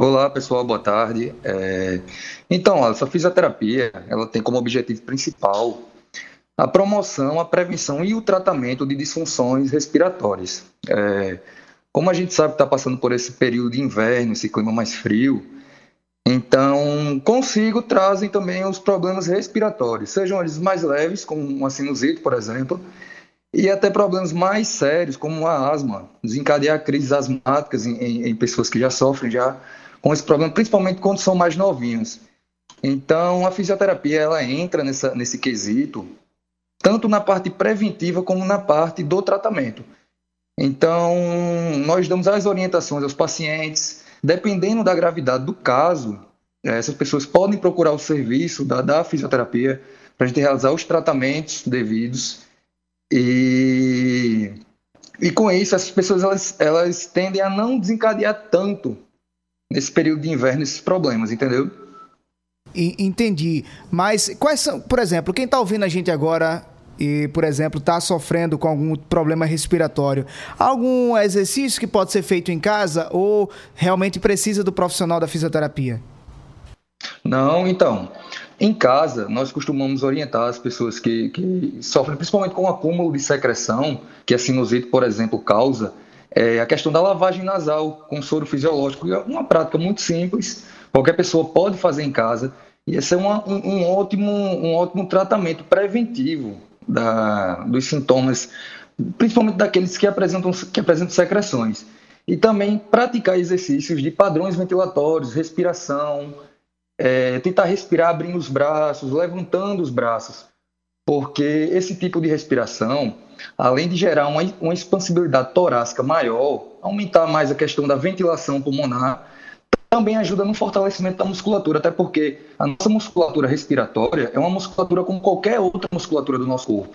Olá, pessoal, boa tarde. É... Então, essa fisioterapia, ela tem como objetivo principal a promoção, a prevenção e o tratamento de disfunções respiratórias. É... Como a gente sabe que está passando por esse período de inverno, esse clima mais frio, então consigo trazem também os problemas respiratórios, sejam eles mais leves, como uma sinusite, por exemplo, e até problemas mais sérios, como a asma, desencadear crises asmáticas em, em, em pessoas que já sofrem já com esse problema, principalmente quando são mais novinhos. Então, a fisioterapia ela entra nessa, nesse quesito, tanto na parte preventiva como na parte do tratamento. Então, nós damos as orientações aos pacientes, dependendo da gravidade do caso, essas pessoas podem procurar o serviço da, da fisioterapia para a gente realizar os tratamentos devidos e, e com isso, essas pessoas elas, elas tendem a não desencadear tanto nesse período de inverno esses problemas, entendeu? Entendi. Mas quais são, por exemplo, quem está ouvindo a gente agora e, por exemplo, está sofrendo com algum problema respiratório, algum exercício que pode ser feito em casa ou realmente precisa do profissional da fisioterapia? Não, então. Em casa, nós costumamos orientar as pessoas que, que sofrem principalmente com o acúmulo de secreção, que a sinusite, por exemplo, causa, é a questão da lavagem nasal com soro fisiológico. É uma prática muito simples, qualquer pessoa pode fazer em casa, e esse é uma, um, um, ótimo, um ótimo tratamento preventivo da, dos sintomas, principalmente daqueles que apresentam, que apresentam secreções. E também praticar exercícios de padrões ventilatórios, respiração, é, tentar respirar abrindo os braços, levantando os braços, porque esse tipo de respiração, além de gerar uma, uma expansibilidade torácica maior, aumentar mais a questão da ventilação pulmonar, também ajuda no fortalecimento da musculatura, até porque a nossa musculatura respiratória é uma musculatura como qualquer outra musculatura do nosso corpo.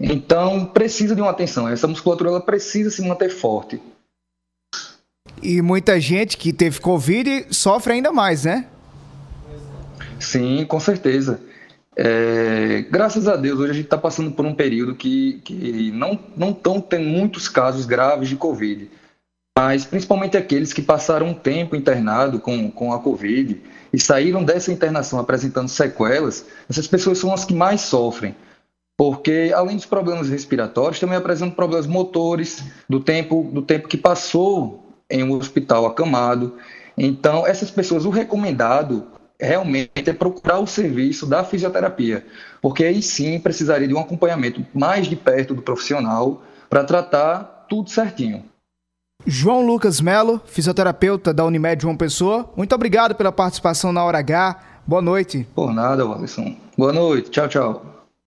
Então, precisa de uma atenção. Essa musculatura ela precisa se manter forte. E muita gente que teve Covid sofre ainda mais, né? Sim, com certeza. É, graças a Deus, hoje a gente está passando por um período que, que não estão tendo muitos casos graves de Covid, mas principalmente aqueles que passaram um tempo internado com, com a Covid e saíram dessa internação apresentando sequelas, essas pessoas são as que mais sofrem, porque além dos problemas respiratórios, também apresentam problemas motores do tempo, do tempo que passou em um hospital acamado. Então, essas pessoas, o recomendado realmente é procurar o serviço da fisioterapia, porque aí sim precisaria de um acompanhamento mais de perto do profissional para tratar tudo certinho. João Lucas Melo, fisioterapeuta da Unimed João Pessoa, muito obrigado pela participação na Hora H. Boa noite. Por nada, Walisson. Boa noite. Tchau, tchau.